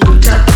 Tap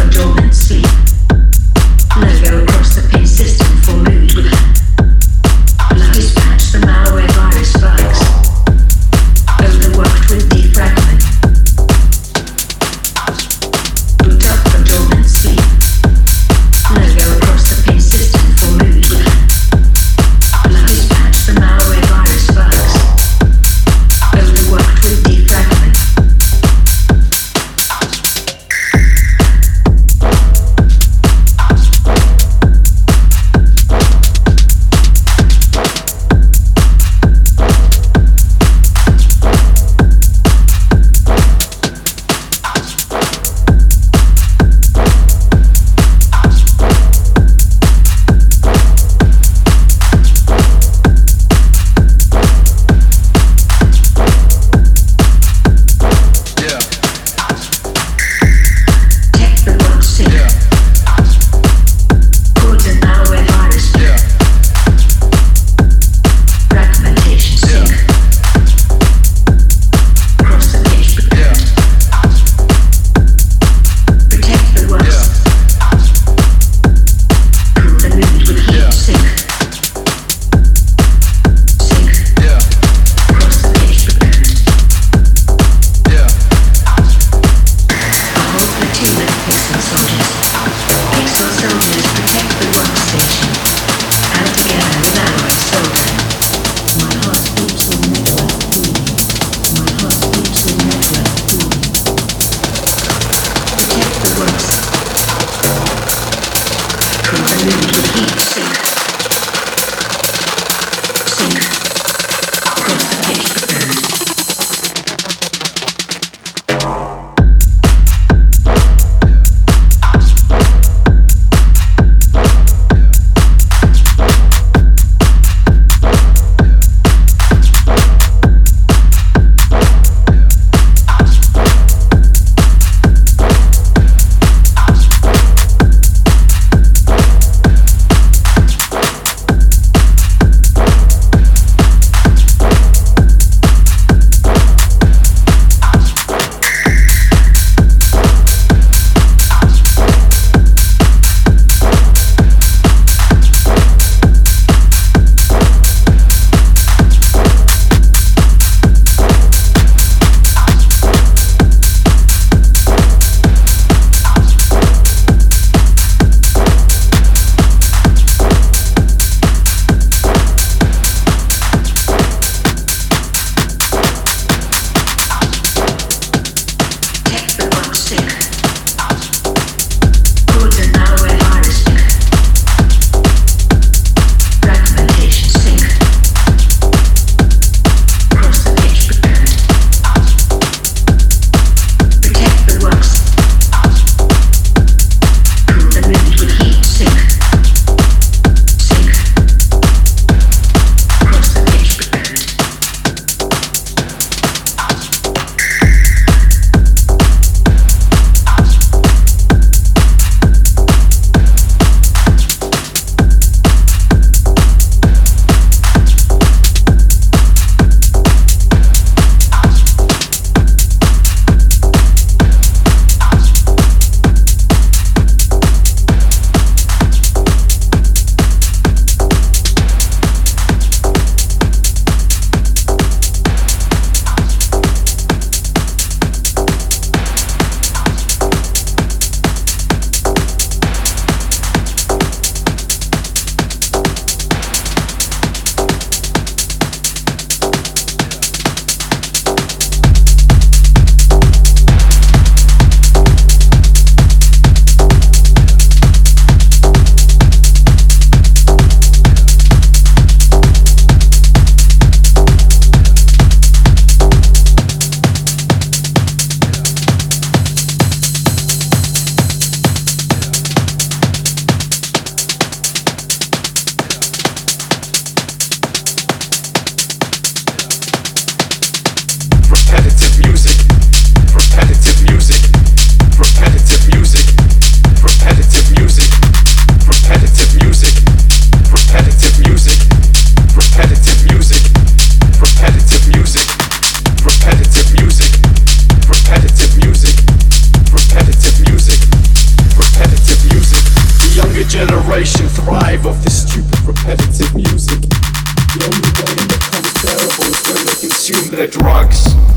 generation thrive off this stupid repetitive music. The only way it becomes terrible is when they consume their drugs.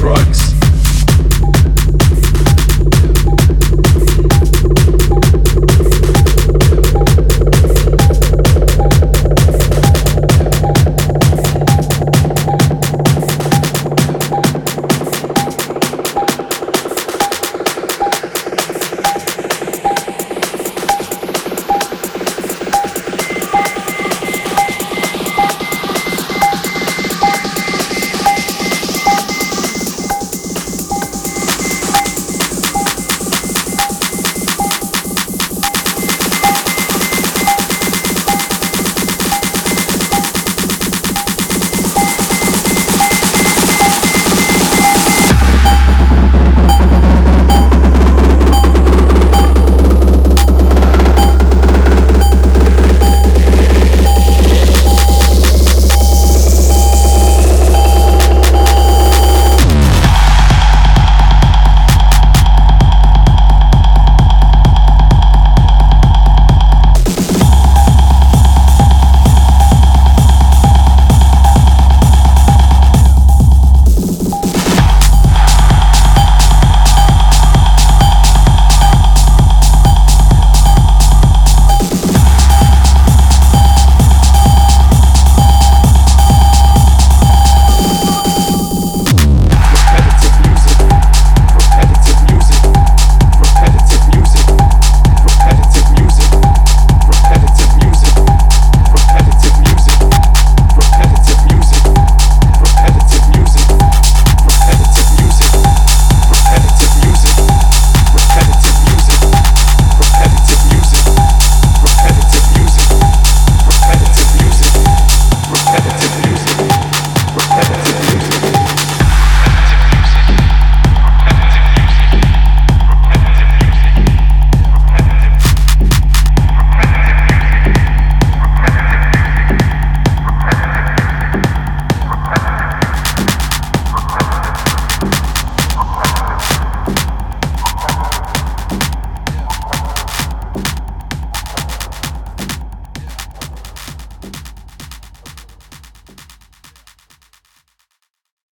drugs.